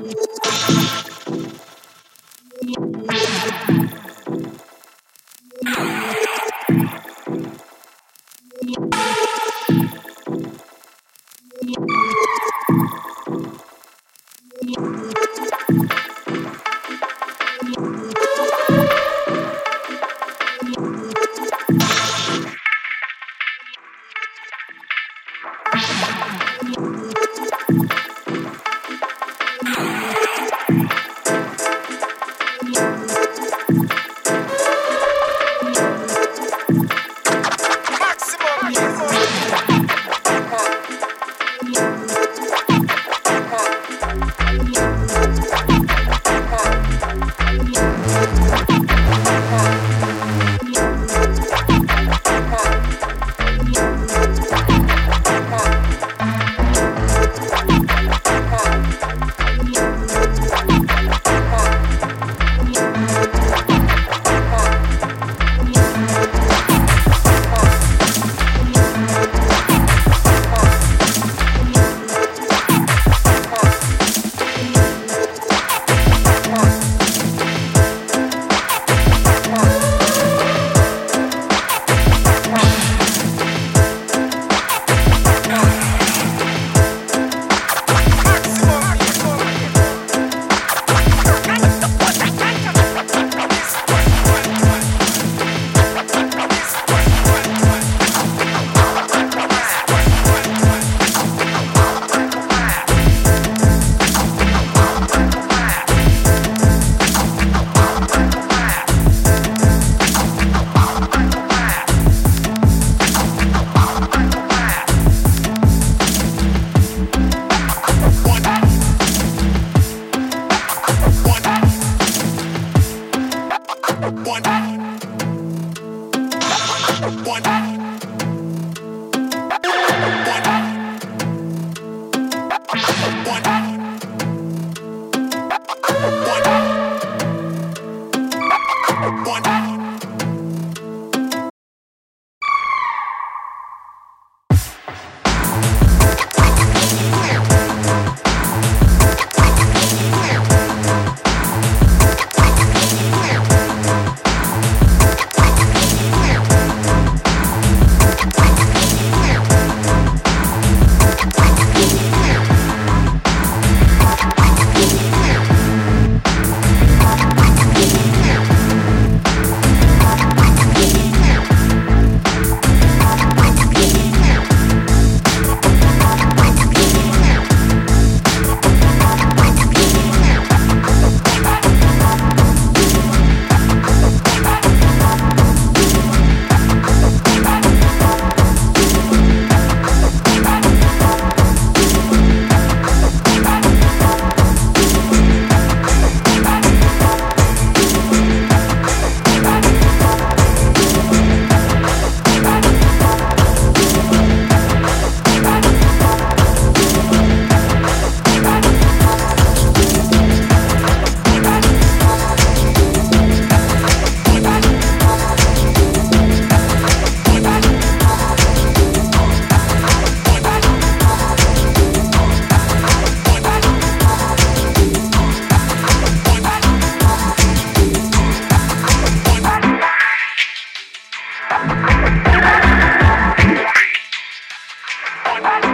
あっ! Amen.